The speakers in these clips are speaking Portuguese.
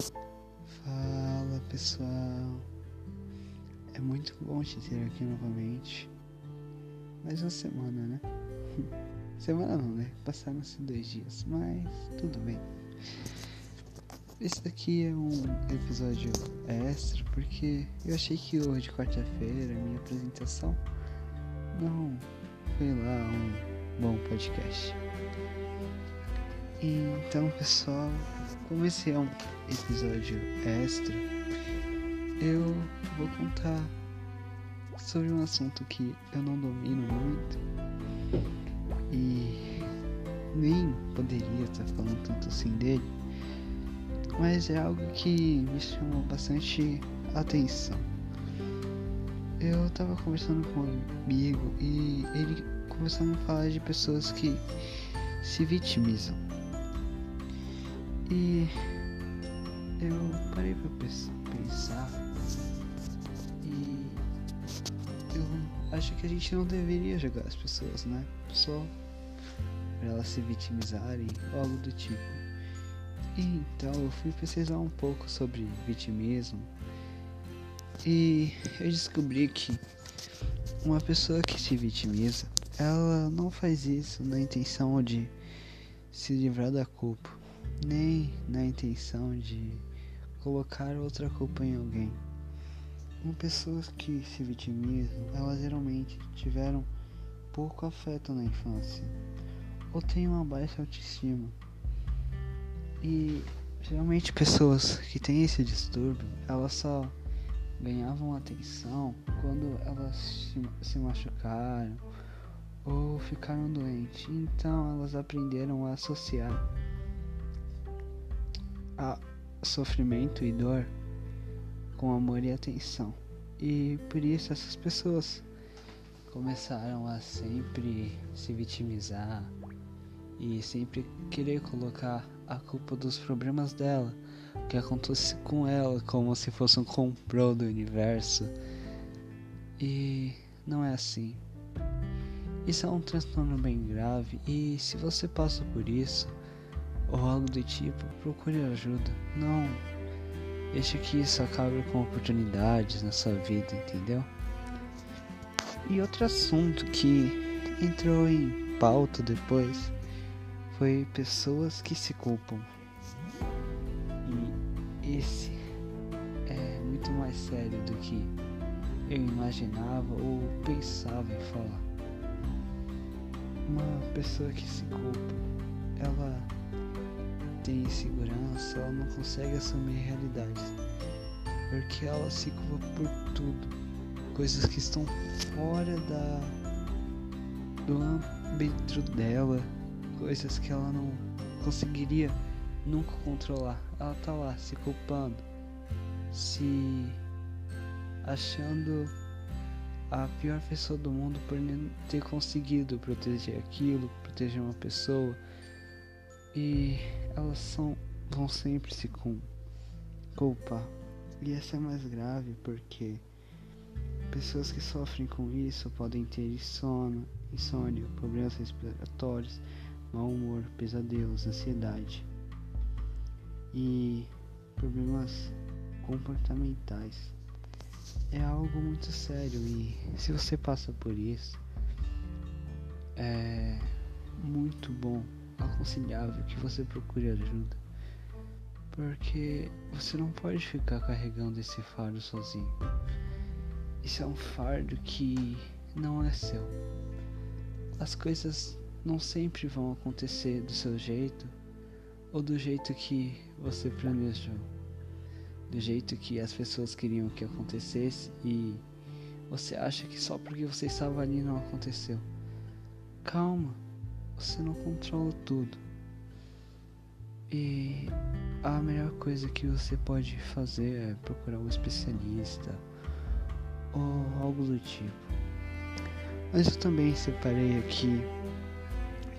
Fala pessoal, é muito bom te ter aqui novamente. Mais uma semana, né? Semana não, né? Passaram-se dois dias, mas tudo bem. Esse daqui é um episódio extra porque eu achei que hoje, quarta-feira, minha apresentação não foi lá um bom podcast. Então, pessoal, como esse é um episódio extra, eu vou contar sobre um assunto que eu não domino muito e nem poderia estar falando tanto assim dele, mas é algo que me chamou bastante atenção. Eu tava conversando com um amigo e ele começou a me falar de pessoas que se vitimizam. E eu parei pra pensar e eu acho que a gente não deveria jogar as pessoas, né? Só pra elas se vitimizarem ou algo do tipo. E então eu fui pesquisar um pouco sobre vitimismo e eu descobri que uma pessoa que se vitimiza, ela não faz isso na intenção de se livrar da culpa nem na intenção de colocar outra culpa em alguém. Uma pessoas que se vitimizam, elas geralmente tiveram pouco afeto na infância ou têm uma baixa autoestima. E geralmente pessoas que têm esse distúrbio, elas só ganhavam atenção quando elas se machucaram ou ficaram doentes. Então elas aprenderam a associar a sofrimento e dor com amor e atenção. E por isso essas pessoas começaram a sempre se vitimizar e sempre querer colocar a culpa dos problemas dela, o que acontece com ela, como se fosse um comprô do universo. E não é assim. Isso é um transtorno bem grave e se você passa por isso, ou algo do tipo, procure ajuda. Não deixe que isso acabe com oportunidades na sua vida, entendeu? E outro assunto que entrou em pauta depois foi pessoas que se culpam. E esse é muito mais sério do que eu imaginava ou pensava em falar. Uma pessoa que se culpa, ela tem insegurança, ela não consegue assumir realidades. Porque ela se culpa por tudo. Coisas que estão fora da do âmbito dela, coisas que ela não conseguiria nunca controlar. Ela tá lá se culpando, se achando a pior pessoa do mundo por não ter conseguido proteger aquilo, proteger uma pessoa. E elas são, vão sempre se culpar. E essa é mais grave porque pessoas que sofrem com isso podem ter sono, insônia, problemas respiratórios, mau humor, pesadelos, ansiedade e problemas comportamentais. É algo muito sério e se você passa por isso, é muito bom aconselhável que você procure ajuda. Porque você não pode ficar carregando esse fardo sozinho. Isso é um fardo que não é seu. As coisas não sempre vão acontecer do seu jeito ou do jeito que você planejou. Do jeito que as pessoas queriam que acontecesse e você acha que só porque você estava ali não aconteceu. Calma você não controla tudo. E a melhor coisa que você pode fazer é procurar um especialista ou algo do tipo. Mas eu também separei aqui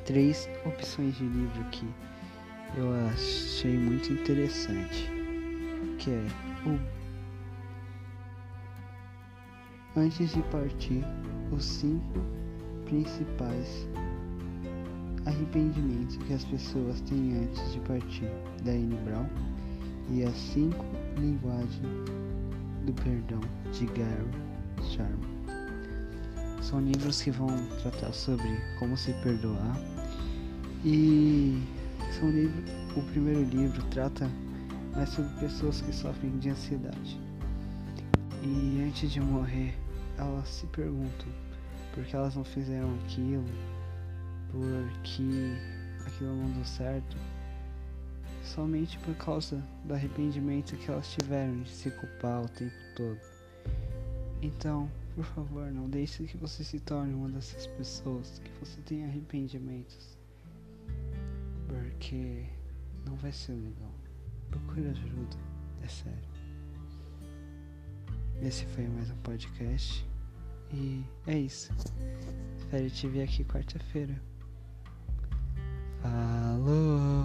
três opções de livro que eu achei muito interessante, que é o Antes de partir, os cinco principais arrependimento que as pessoas têm antes de partir, da Anne Brown, e as cinco linguagens do perdão de Gary Sharma. São livros que vão tratar sobre como se perdoar e são livros, o primeiro livro trata mais sobre pessoas que sofrem de ansiedade. E antes de morrer, elas se perguntam por que elas não fizeram aquilo, por que aquilo não deu certo, somente por causa do arrependimento que elas tiveram de se culpar o tempo todo. Então, por favor, não deixe que você se torne uma dessas pessoas, que você tenha arrependimentos. Porque não vai ser legal. Procure ajuda, é sério. Esse foi mais um podcast. E é isso. Espero te ver aqui quarta-feira. Falou!